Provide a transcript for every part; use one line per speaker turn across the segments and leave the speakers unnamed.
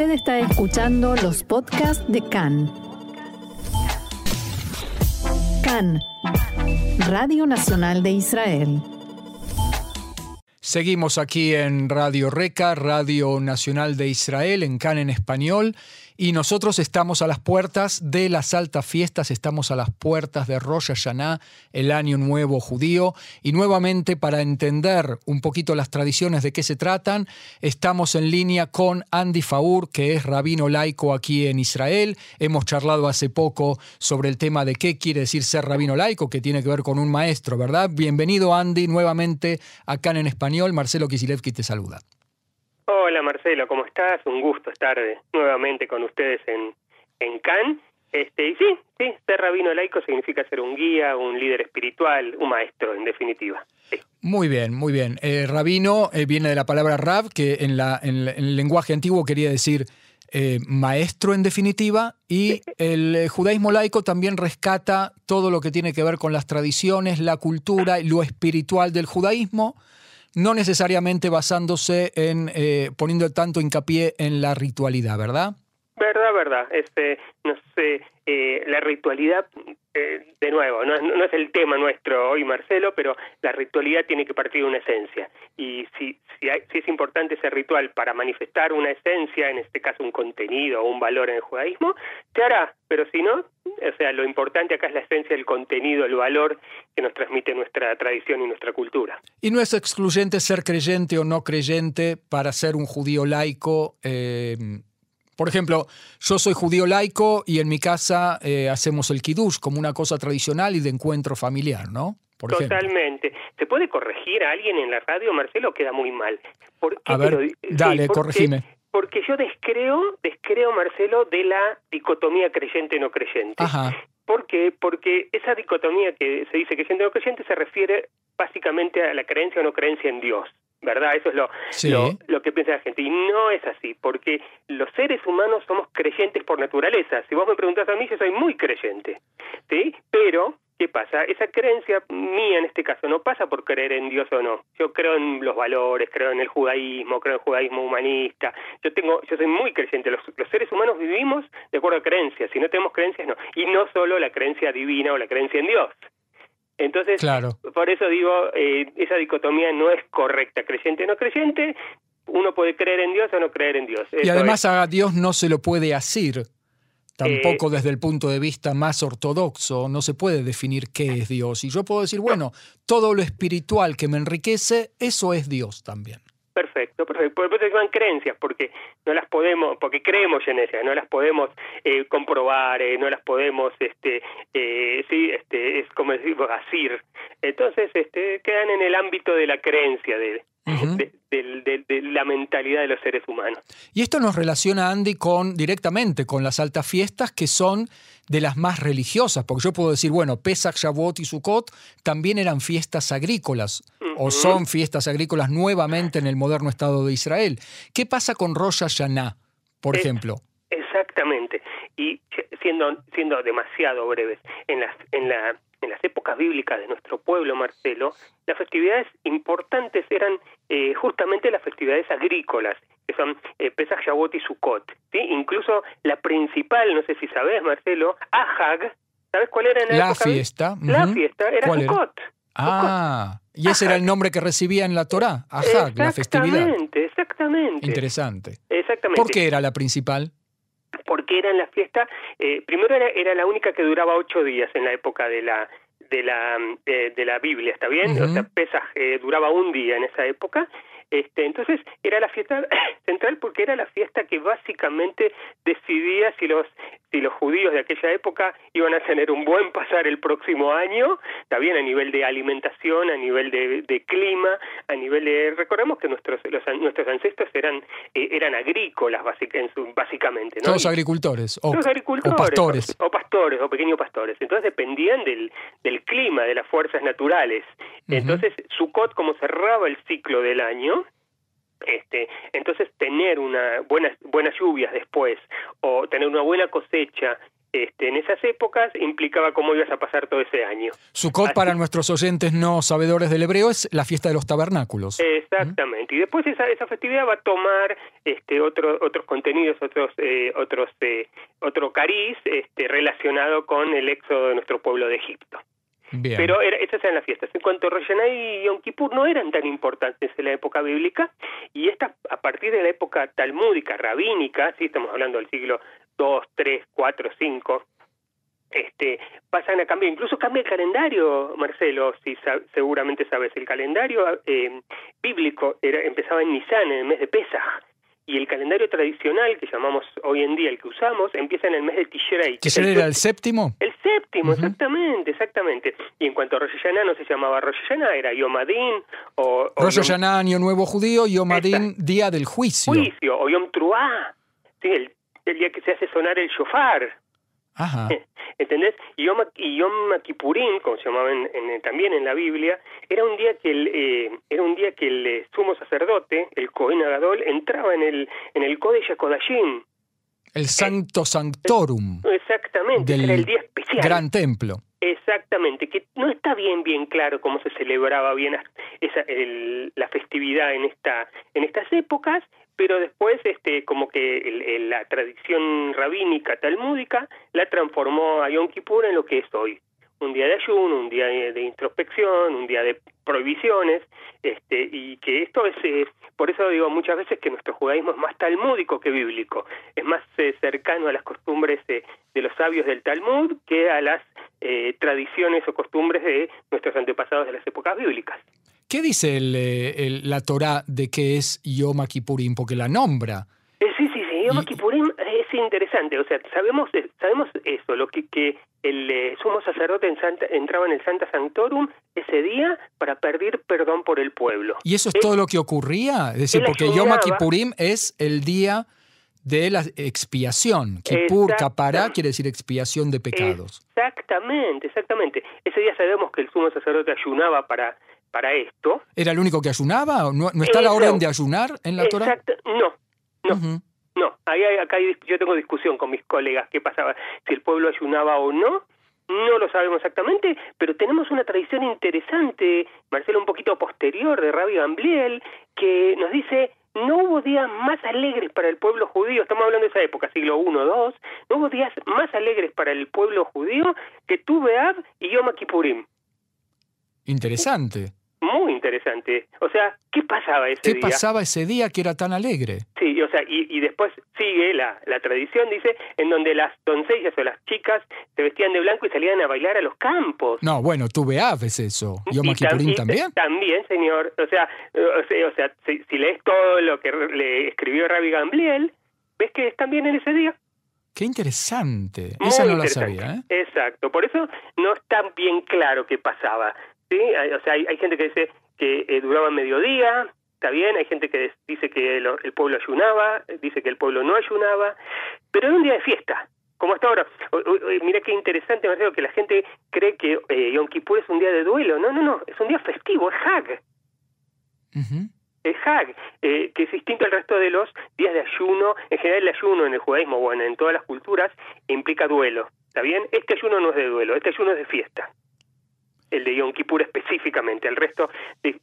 Usted está escuchando los podcasts de CAN. CAN, Radio Nacional de Israel.
Seguimos aquí en Radio Reca, Radio Nacional de Israel, en CAN en español. Y nosotros estamos a las puertas de las altas fiestas, estamos a las puertas de Rosh Hashanah, el año nuevo judío. Y nuevamente, para entender un poquito las tradiciones de qué se tratan, estamos en línea con Andy Faur, que es rabino laico aquí en Israel. Hemos charlado hace poco sobre el tema de qué quiere decir ser rabino laico, que tiene que ver con un maestro, ¿verdad? Bienvenido, Andy, nuevamente acá en español. Marcelo Kisilevsky te saluda.
Hola Marcelo, ¿cómo estás? Un gusto estar nuevamente con ustedes en, en Cannes. Este, y sí, sí, ser rabino laico significa ser un guía, un líder espiritual, un maestro, en definitiva.
Muy bien, muy bien. Eh, rabino eh, viene de la palabra rab, que en, la, en, el lenguaje antiguo quería decir eh, maestro en definitiva, y el judaísmo laico también rescata todo lo que tiene que ver con las tradiciones, la cultura y lo espiritual del judaísmo no necesariamente basándose en eh, poniendo tanto hincapié en la ritualidad, ¿verdad?
Verdad, verdad. Este, no sé, eh, la ritualidad, eh, de nuevo, no, es el tema nuestro hoy, Marcelo, pero la ritualidad tiene que partir de una esencia. Y si, si, hay, si es importante ese ritual para manifestar una esencia, en este caso un contenido o un valor en el judaísmo, se hará. Pero si no, o sea, lo importante acá es la esencia del contenido, el valor que nos transmite nuestra tradición y nuestra cultura.
Y no es excluyente ser creyente o no creyente para ser un judío laico. Eh, por ejemplo, yo soy judío laico y en mi casa eh, hacemos el kiddush como una cosa tradicional y de encuentro familiar, ¿no?
Totalmente. ¿Se puede corregir a alguien en la radio, Marcelo? Queda muy mal.
a ver, dale, corregime.
Porque yo descreo, descreo, Marcelo, de la dicotomía creyente-no creyente.
Ajá.
¿Por qué? Porque esa dicotomía que se dice creyente no creyente se refiere básicamente a la creencia o no creencia en Dios. ¿Verdad? Eso es lo, lo, que piensa la gente. Y no es así, porque los seres humanos somos creyentes por naturaleza. Si vos me preguntás a mí, yo soy muy creyente, ¿sí? Pero, ¿qué pasa? Esa creencia mía en este caso no pasa por creer en Dios o no. Yo creo en los valores, creo en el judaísmo, creo en el judaísmo humanista. Yo tengo, yo soy muy creyente. Los, los seres humanos vivimos de acuerdo a creencias. Si no tenemos creencias, no. Y no solo la creencia divina o la creencia en Dios. Entonces, por eso digo, eh, esa dicotomía no es correcta, creyente o no creyente, uno puede creer en Dios o no creer en Dios.
Y además a Dios no se lo puede asir, tampoco eh, desde el punto de vista más ortodoxo, no se puede definir qué es Dios. Y yo puedo decir, bueno, todo lo espiritual que me enriquece, eso es Dios también.
Perfecto, perfecto. Por eso se llaman creencias, porque no las podemos, porque creemos en ellas, no las podemos eh, comprobar, eh, no las podemos, este, eh, sí, este, es como decir, asir. Entonces, este, quedan en el ámbito de la creencia, de, de, la mentalidad de los seres humanos.
Y esto nos relaciona, Andy, con directamente con las altas fiestas que son de las más religiosas, porque yo puedo decir, bueno, Pesach, Shavuot y Sukkot también eran fiestas agrícolas o son fiestas agrícolas nuevamente en el moderno Estado de Israel. ¿Qué pasa con Rosh Hashanah, por ejemplo?
Exactamente. Y siendo, siendo demasiado breves, en las, en la en las épocas bíblicas de nuestro pueblo, Marcelo, las festividades importantes eran eh, justamente las festividades agrícolas, que son eh, Pesach, Shavuot y Sukkot. ¿sí? Incluso la principal, no sé si sabes, Marcelo, Ahag, ¿sabes cuál era en
la, la fiesta?
La fiesta era Sukkot.
Ah, y ese era el nombre que recibía en la Torá, Ahag, la festividad.
Exactamente, exactamente.
Interesante.
Exactamente.
¿Por qué era la principal?
Porque era en la fiesta, eh, primero era, era la única que duraba ocho días en la época de la de la eh, de la Biblia, ¿está bien? O sea, Pesaj eh, duraba un día en esa época este, entonces era la fiesta central porque era la fiesta que básicamente decidía si los si los judíos de aquella época iban a tener un buen pasar el próximo año, también a nivel de alimentación, a nivel de, clima, a nivel de recordemos que nuestros nuestros ancestros eran eh, eran agrícolas básicamente, ¿no?
Todos agricultores o,
agricultores,
pastores
o, pastores o pequeños pastores. Entonces dependían del del clima, de las fuerzas naturales. Entonces Sukkot como cerraba el ciclo del año este, entonces tener una buenas buenas lluvias después o tener una buena cosecha este, en esas épocas implicaba cómo ibas a pasar todo ese año.
Sukkot, para nuestros oyentes no sabedores del hebreo, es la fiesta de los tabernáculos.
Exactamente. Y después esa, esa festividad va a tomar este, otro, otros contenidos, otros, eh, otros, eh, otro cariz este, relacionado con el éxodo de nuestro pueblo de Egipto. Pero era, esas eran las fiestas. En cuanto a y Yom Kippur no eran tan importantes en la época bíblica y esta a partir de la época talmúdica, rabínica, sí estamos hablando del siglo 2, 3, 4, 5, este, pasan a cambiar, incluso cambia el calendario, Marcelo, si seguramente sabes, el calendario eh, bíblico era, empezaba en Nisan, en el mes de Pesach, y el calendario tradicional que llamamos hoy en día, el que usamos, empieza en el mes de Tishrei.
¿Tishrei era el séptimo?
El séptimo, exactamente, exactamente. Y en cuanto a Rosh Hashanah no se llamaba Rosh Hashanah, era Yom Adin o...
o Rosh Hashanah, Año Nuevo Judío, Yom Adin, Día del Juicio.
Juicio, o Yom Truah, sí, el el día que se hace sonar el shofar.
Ajá.
¿Entendés? Y Yom, y Yom Kippurim, como se llamaba en, también en la Biblia, era un día que el, eh, era un día que el eh, sumo sacerdote, el Cohen Agadol, entraba en el, en el Kodesh HaKodashim.
El Santo Sanctorum.
Exactamente,
del
era el día especial.
Gran Templo.
Exactamente, que no está bien bien claro cómo se celebraba bien esa, la festividad en esta en estas épocas pero después este como que la tradición rabínica talmúdica la transformó a Yom Kippur en lo que es hoy un día de ayuno, un día de introspección, un día de prohibiciones, este, y que esto es, eh, por eso digo muchas veces que nuestro judaísmo es más talmúdico que bíblico, es más eh, cercano a las costumbres de los sabios del Talmud que a las eh, tradiciones o costumbres de nuestros antepasados de las épocas bíblicas.
¿Qué dice el, la Torá de qué es Yom Kippurim? Porque la nombra.
Eh, sí, sí, sí. Yom Kippurim es interesante. O sea, sabemos sabemos eso, lo que, que el eh, sumo sacerdote en Santa, entraba en el Santa Sanctorum ese día para pedir perdón por el pueblo.
¿Y eso es, todo lo que ocurría? Es decir, porque Yom Kippurim es el día de la expiación. Kippur, capará, quiere decir expiación de pecados.
Exactamente, exactamente. Ese día sabemos que el sumo sacerdote ayunaba para para esto.
¿Era el único que ayunaba? ¿No, no está la orden de ayunar en la Torah?
No, no. No, ahí, acá yo tengo discusión con mis colegas qué pasaba, si el pueblo ayunaba o no, no lo sabemos exactamente, pero tenemos una tradición interesante, Marcelo, un poquito posterior de Rabbi Gambliel, que nos dice, no hubo días más alegres para el pueblo judío, estamos hablando de esa época, siglo I, II, no hubo días más alegres para el pueblo judío que Tu y Yom Kippurim.
Interesante
muy interesante. O sea, ¿qué pasaba ese
día? ¿Qué pasaba ese día que era tan alegre?
Sí, o sea, y, después sigue la, la, tradición, dice, en donde las doncellas o las chicas se vestían de blanco y salían a bailar a los campos.
No, bueno, tuve aves eso. ¿Yo Kippurim también?
También, señor. O sea, o sea, si, lees todo lo que le escribió Rabbi Gambliel, ves que es también en ese día.
Qué interesante. Esa no la sabía, ¿eh?
Exacto. Por eso no está bien claro qué pasaba. ¿Sí? O sea, hay, gente que dice que eh, duraba mediodía, está bien, hay gente que dice que el, pueblo ayunaba, dice que el pueblo no ayunaba, pero era un día de fiesta, como hasta ahora. mira qué interesante, Marcelo, que la gente cree que eh, Yom Kippur es un día de duelo. No, no, no, es un día festivo, es Hag. Es Hag, eh, que es distinto al resto de los días de ayuno. En general, el ayuno en el judaísmo, bueno, en todas las culturas, implica duelo. ¿Está bien? Este ayuno no es de duelo, este ayuno es de fiesta el de Yom Kippur específicamente, el resto,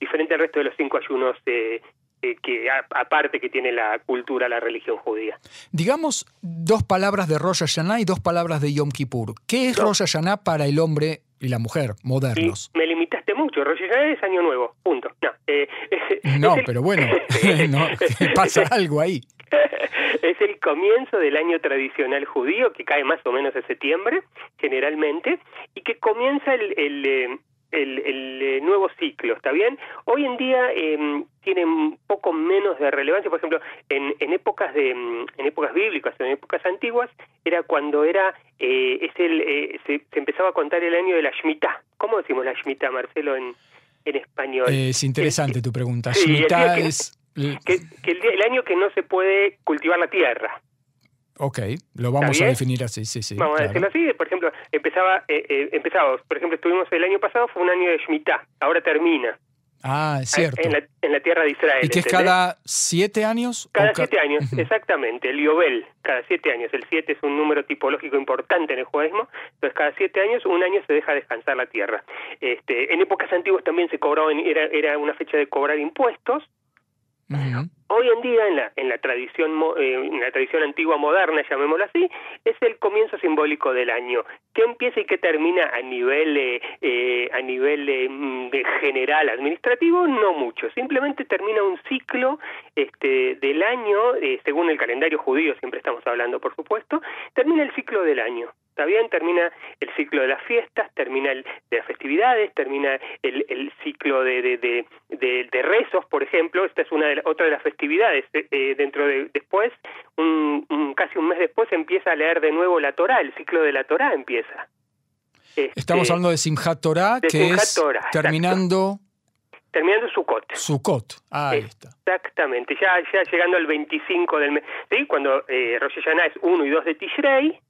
diferente al resto de los cinco ayunos eh, eh, que aparte que tiene la cultura, la religión judía.
Digamos dos palabras de Rosh Hashanah y dos palabras de Yom Kippur. ¿Qué es Rosh Hashanah para el hombre y la mujer modernos?
me limitaste mucho, Rosh Hashanah es año nuevo, punto. No,
eh, no pero bueno, pasa algo ahí.
es el comienzo del año tradicional judío, que cae más o menos en septiembre, generalmente, y que comienza el, el, eh, eh, nuevo ciclo, ¿está bien? Hoy en día eh, tiene un poco menos de relevancia, por ejemplo, en, en épocas de mm, en épocas bíblicas, en épocas antiguas, era cuando era eh, es el se, empezaba a contar el año de la Shemitah. ¿Cómo decimos la Shemitah, Marcelo, en, en español?
Es interesante tu pregunta. Shemitah es
que, el, año que no se puede cultivar la tierra.
Ok, lo vamos a definir así, sí, sí.
Vamos a decirlo así, por ejemplo, empezaba, eh, eh por ejemplo, estuvimos el año pasado, fue un año de Shemitah, ahora termina.
Ah, es cierto.
En la, tierra de Israel.
¿Y que es cada siete años?
Cada siete años, exactamente. El Yobel, cada siete años. El siete es un número tipológico importante en el judaísmo. Entonces, cada siete años, un año se deja descansar la tierra. Este, en épocas antiguas también se cobraba, era, era una fecha de cobrar impuestos. Hoy en día, en la, en la tradición eh, en la tradición antigua moderna, llamémoslo así, es el comienzo simbólico del año, que empieza y que termina a nivel eh, eh, a nivel mm, de general administrativo, no mucho. Simplemente termina un ciclo este, del año, según el calendario judío, siempre estamos hablando, por supuesto, termina el ciclo del año. ¿Está bien? Termina el ciclo de las fiestas, termina el de las festividades, termina el, el ciclo de, de, de, de, rezos, por ejemplo. Esta es una de otra de las festividades. Eh, eh, dentro de después, un, casi un mes después, empieza a leer de nuevo la Torá. El ciclo de la Torá empieza.
Este, Estamos hablando de Simchat Torah, que es terminando...
Terminando Sukkot.
Sukkot, ah, ahí está.
Exactamente, ya, ya llegando al 25 del mes. ¿sí? Cuando eh, Rosh Hashanah es 1 y 2 de Tishrei,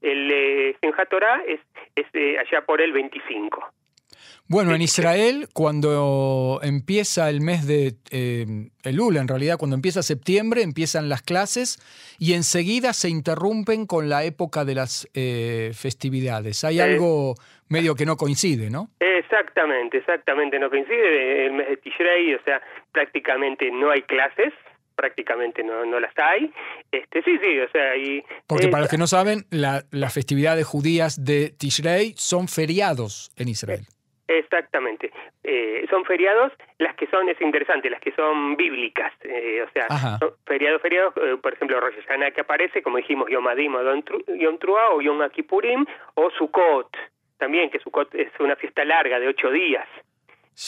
el eh, Torah es, es eh, allá por el 25.
Bueno, en Israel, cuando empieza el mes de eh, Elul, en realidad, cuando empieza septiembre, empiezan las clases y enseguida se interrumpen con la época de las eh, festividades. Hay algo medio que no coincide, ¿no?
Exactamente, exactamente, no coincide. El mes de Tishrei, o sea, prácticamente no hay clases, prácticamente no, no las hay. Este, sí, sí, o sea, y,
Porque para los que no saben, la, las festividades judías de Tishrei son feriados en Israel.
Exactamente. Eh, son feriados las que son, es interesante, las que son bíblicas. Eh, o sea, feriados, feriados, eh, por ejemplo, Rosh Hashanah que aparece, como dijimos, Yom Adim o Yom Trua o Yom Kippurim o Sukkot, también, que Sukkot es una fiesta larga de ocho días.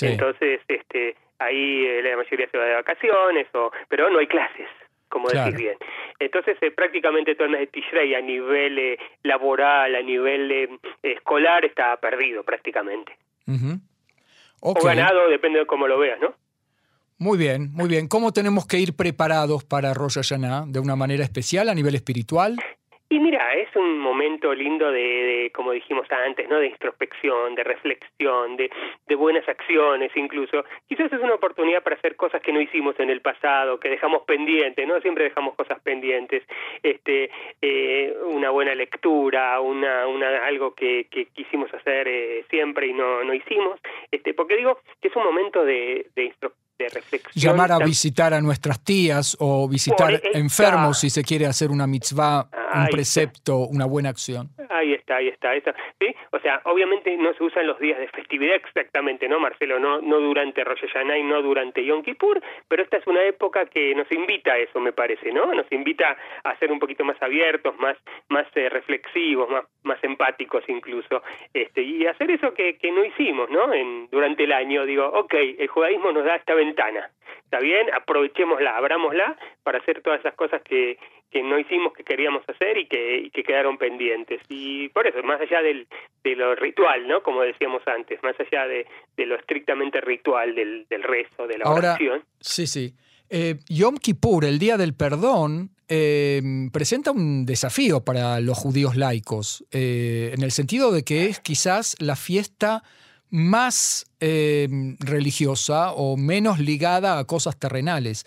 Entonces, este, ahí eh, la mayoría se va de vacaciones, o, pero no hay clases, como decís bien. Entonces, eh, prácticamente todo el mes de Tishrei a nivel eh, laboral, a nivel escolar, está perdido prácticamente. O ganado, depende de cómo lo veas, ¿no?
Muy bien, muy bien. ¿Cómo tenemos que ir preparados para Rosh Hashanah? ¿De una manera especial a nivel espiritual?
Y mira, es un momento lindo de, como dijimos antes, ¿no? De introspección, de reflexión, de, de, buenas acciones incluso. Quizás es una oportunidad para hacer cosas que no hicimos en el pasado, que dejamos pendientes, ¿no? Siempre dejamos cosas pendientes. Este, eh, una buena lectura, una, una, algo que, que quisimos hacer eh, siempre y no, no hicimos. Este, porque digo que es un momento de, de introspección
Llamar a visitar a nuestras tías o visitar enfermos si se quiere hacer una mitzvah, un precepto, una buena acción.
Ahí está, ahí está, ¿sí? O sea, obviamente no se usan los días de festividad exactamente, ¿no, Marcelo? No, no durante Rosh Hashanah y no durante Yom Kippur, pero esta es una época que nos invita a eso, me parece, ¿no? Nos invita a ser un poquito más abiertos, más, más eh, reflexivos, más, más empáticos incluso, este, y hacer eso que, que no hicimos, ¿no? En, durante el año, digo, ok, el judaísmo nos da esta ventana, ¿está bien? Aprovechémosla, abrámosla para hacer todas esas cosas que, que no hicimos, que queríamos hacer y que, que quedaron pendientes. Y por eso, más allá del, de lo ritual, ¿no? Como decíamos antes, más allá de, de lo estrictamente ritual del, del rezo, de la oración.
Sí, sí. Eh, Yom Kippur, el Día del Perdón, eh, presenta un desafío para los judíos laicos, eh, en el sentido de que es quizás la fiesta más religiosa o menos ligada a cosas terrenales.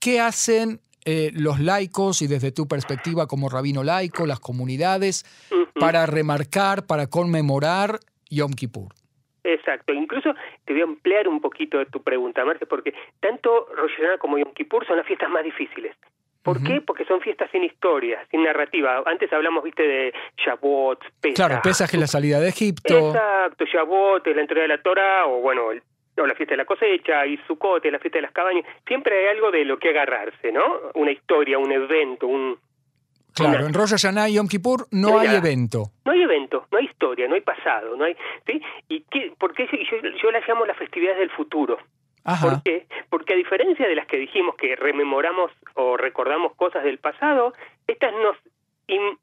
¿Qué hacen eh, los laicos y desde tu perspectiva como rabino laico, las comunidades, para remarcar, para conmemorar Yom Kippur.
Exacto, incluso te voy a ampliar un poquito de tu pregunta, Marce, porque tanto Rosh Hashanah como Yom Kippur son las fiestas más difíciles. ¿Por qué? Porque son fiestas sin historia, sin narrativa. Antes hablamos, viste, de Shavuot, Pesach.
Claro, Pesach es la salida de Egipto.
Exacto, Shavuot es la entrega de la Torah, o bueno, el o la fiesta de la cosecha, y Sukkot, la fiesta de las cabañas, siempre hay algo de lo que agarrarse, ¿no? Una historia, un evento, un...
Claro, en Rosh Hashanah y Yom Kippur no hay evento.
No hay evento, no hay historia, no hay pasado, no hay... ¿sí? ¿Y qué, por qué yo, yo las llamo las festividades del futuro? ¿Por qué? Porque a diferencia de las que dijimos que rememoramos o recordamos cosas del pasado, estas nos,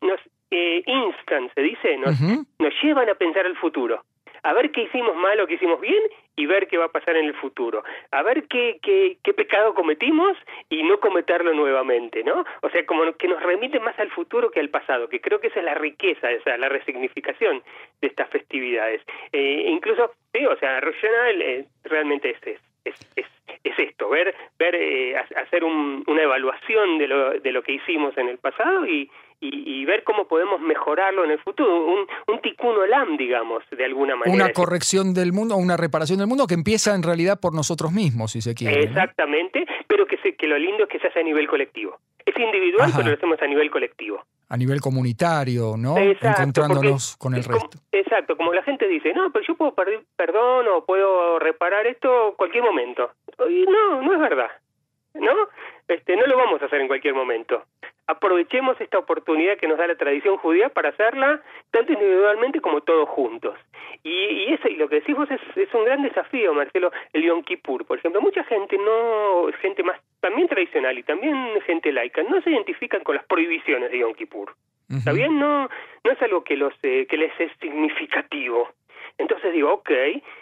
nos eh, instan, se dice, nos, nos llevan a pensar el futuro a ver qué hicimos mal o qué hicimos bien y ver qué va a pasar en el futuro, a ver qué, qué, pecado cometimos y no cometerlo nuevamente, ¿no? O sea, como que nos remite más al futuro que al pasado, que creo que esa es la riqueza, esa es la resignificación de estas festividades. Eh, incluso, sí, o sea, Rosh eh, realmente es, es, es, esto, ver, ver eh, hacer una evaluación de lo, de lo que hicimos en el pasado y, y, ver cómo podemos mejorarlo en el futuro, un, un tikkun olam, digamos, de alguna manera.
Una corrección del mundo, una reparación del mundo que empieza en realidad por nosotros mismos, si se quiere.
Exactamente, pero que, se, que lo lindo es que se hace a nivel colectivo. Es individual, pero lo hacemos a nivel colectivo.
A nivel comunitario, ¿no? Encontrándonos con el resto.
exacto, como la gente dice, no, pero yo puedo pedir perdón o puedo reparar esto cualquier momento. Y no, no es verdad. ¿No? Este, no lo vamos a hacer en cualquier momento aprovechemos esta oportunidad que nos da la tradición judía para hacerla tanto individualmente como todos juntos. Y, y eso, y lo que decís vos es, es, un gran desafío, Marcelo, el Yom Kippur. Por ejemplo, mucha gente no, gente más, también tradicional y también gente laica, no se identifican con las prohibiciones de Yom Kippur. ¿Está bien? No, no es algo que, los, eh, que les es significativo. Entonces digo, ok,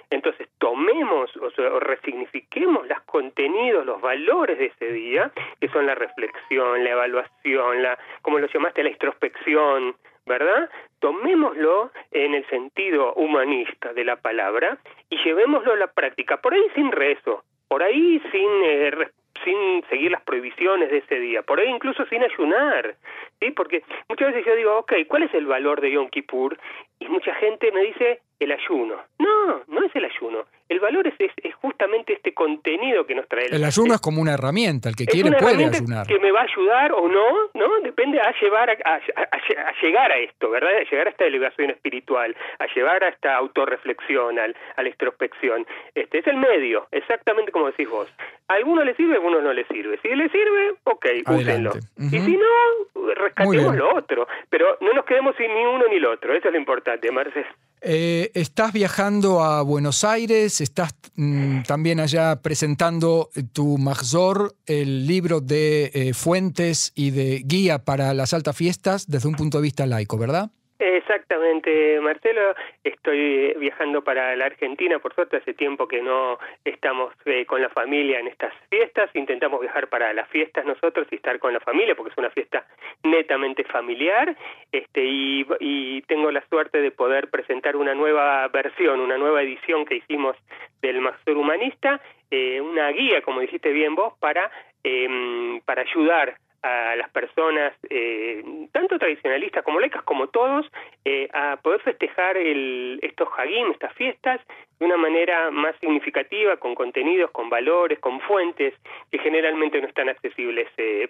entonces tomemos o, sea, resignifiquemos los contenidos, los valores de ese día, que son la reflexión, la evaluación, la, como lo llamaste, la introspección, ¿verdad? Tomémoslo en el sentido humanista de la palabra y llevémoslo a la práctica, por ahí sin rezo, por ahí sin eh, sin seguir las prohibiciones de ese día, por ahí incluso sin ayunar, ¿sí? Porque muchas veces yo digo, ok, ¿cuál es el valor de Yom Kippur? Y mucha gente me dice, el ayuno. No, no es el ayuno. El valor es, es, justamente este contenido que nos trae.
El, ayuno es como una herramienta, el que quiere puede ayunar.
Que me va a ayudar o no, ¿no? Depende a llevar a, llegar a esto, ¿verdad? A llegar a esta elevación espiritual, a llevar a esta autorreflexión, a la introspección. Este es el medio, exactamente como decís vos. A algunos le sirve, a algunos no le sirve. Si le sirve, ok, úsenlo. Y si no, rescatemos lo otro. Pero no nos quedemos sin ni uno ni el otro. Eso es lo importante, Marcés.
Eh, estás viajando a Buenos Aires, estás mm, también allá presentando tu Mahzor, el libro de eh, fuentes y de guía para las altas fiestas desde un punto de vista laico, ¿verdad?
Exactamente, Marcelo. Estoy viajando para la Argentina, por suerte hace tiempo que no estamos eh, con la familia en estas fiestas. Intentamos viajar para las fiestas nosotros y estar con la familia, porque es una fiesta netamente familiar. Este y, tengo la suerte de poder presentar una nueva versión, una nueva edición que hicimos del Mastor Humanista, eh, una guía, como dijiste bien vos, para eh, para ayudar a las personas, eh, tanto tradicionalistas como laicas, como todos, eh, a poder festejar el, estos hagim, estas fiestas, de una manera más significativa, con contenidos, con valores, con fuentes que generalmente no están accesibles.
Eh,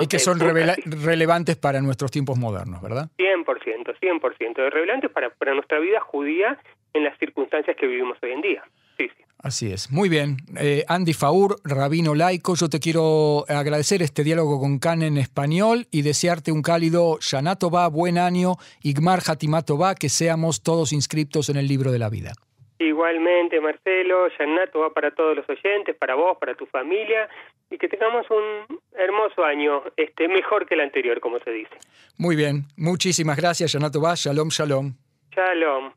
y que son relevantes para nuestros tiempos modernos, ¿verdad?
100%, 100%, relevantes para, para nuestra vida judía en las circunstancias que vivimos hoy en día. Sí, sí.
Así es. Muy bien. Eh, Andy Faur, rabino laico, yo te quiero agradecer este diálogo con Can en español y desearte un cálido Shanato va, buen año, Igmar Hatimato va, que seamos todos inscriptos en el libro de la vida.
Igualmente, Marcelo, Shanato va para todos los oyentes, para vos, para tu familia, y que tengamos un hermoso año, este, mejor que el anterior, como se dice.
Muy bien. Muchísimas gracias, Shanato va. Shalom, shalom.
Shalom.